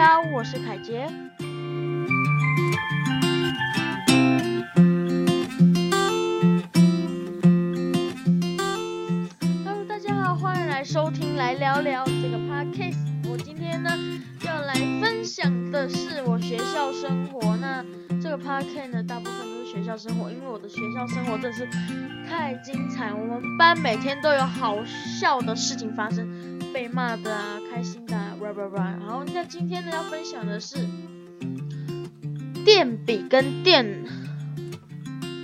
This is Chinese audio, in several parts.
大家好，我是凯杰。Hello，大家好，欢迎来收听来聊聊这个 podcast。我今天呢要来分享的是我学校生活。那这个 podcast 呢，大部分都是学校生活，因为我的学校生活真是太精彩。我们班每天都有好笑的事情发生，被骂的啊，开心的啊，blah blah blah。然后那今天呢要分享的是电笔跟电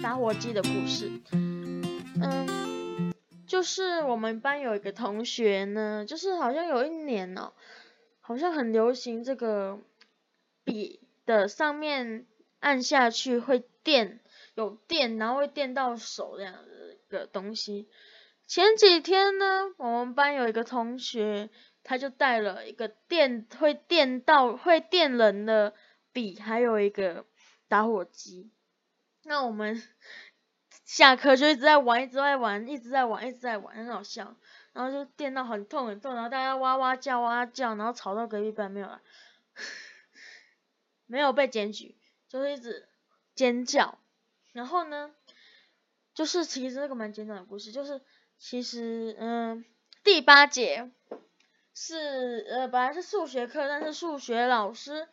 打火机的故事。嗯，就是我们班有一个同学呢，就是好像有一年哦，好像很流行这个笔的上面按下去会电，有电，然后会电到手这样的一个东西。前几天呢，我们班有一个同学，他就带了一个电会电到会电人的笔，还有一个打火机。那我们 下课就一直在玩，一直在玩，一直在玩，一直在玩，很好笑。然后就电到很痛很痛，然后大家哇哇叫哇哇叫，然后吵到隔壁班没有了，没有被检举，就是一直尖叫。然后呢，就是其实这个蛮简短的故事，就是其实嗯第八节是呃本来是数学课，但是数学老师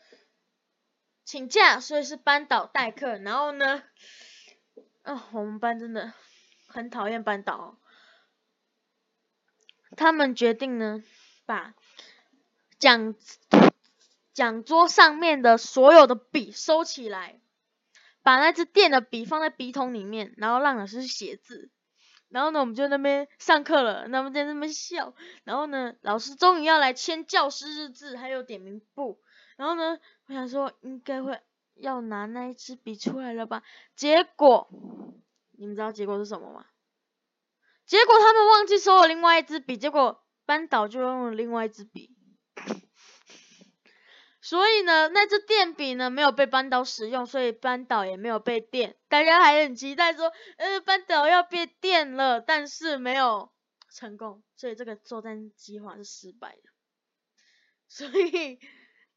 请假，所以是班导代课。然后呢，啊、我们班真的很讨厌班导哦，他们决定呢把讲讲桌上面的所有的笔收起来，把那支电的笔放在笔筒里面，然后让老师写字。然后呢，我们就那边上课了，那们在那边笑。然后呢，老师终于要来签教师日志，还有点名簿。然后呢，我想说应该会要拿那一支笔出来了吧？结果，你们知道结果是什么吗？结果他们忘记收了另外一支笔，结果班导就用了另外一支笔。所以呢，那支电笔呢没有被班导使用，所以班导也没有被电。大家还很期待说，呃，班导要被电了，但是没有成功，所以这个作战计划是失败的。所以，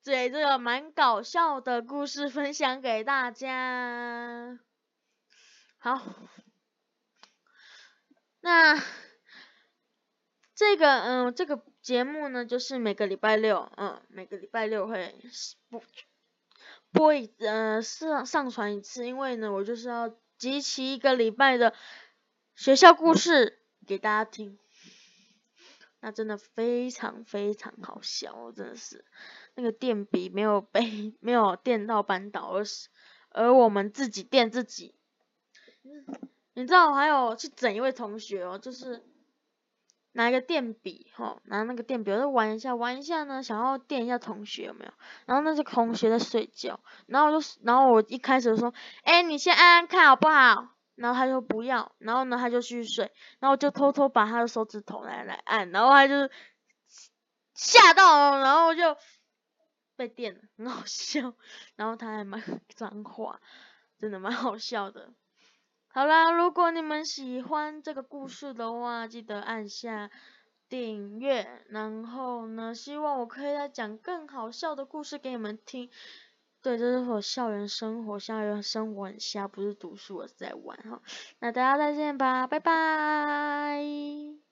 对这个蛮搞笑的故事分享给大家。好，那这个，嗯，这个节目呢，就是每个礼拜六，嗯，每个礼拜六会播播一，呃，上上传一次，因为呢，我就是要集齐一个礼拜的学校故事给大家听。那真的非常非常好笑，真的是那个电笔没有被没有电到班倒，而是而我们自己电自己。你知道我还有去整一位同学哦，就是拿一个电笔，吼，拿那个电笔，我就玩一下，玩一下呢，想要电一下同学有没有？然后那是同学在睡觉，然后我就，然后我一开始说，哎，你先按按看好不好？然后他就不要，然后呢他就继续睡，然后我就偷偷把他的手指头来来按，然后他就吓到了，然后就被电了，很好笑，然后他还蛮 脏话，真的蛮好笑的。好啦，如果你们喜欢这个故事的话，记得按下订阅。然后呢，希望我可以再讲更好笑的故事给你们听。对，这是我校园生活，校园生活很瞎，不是读书，我是在玩哈。那大家再见吧，拜拜。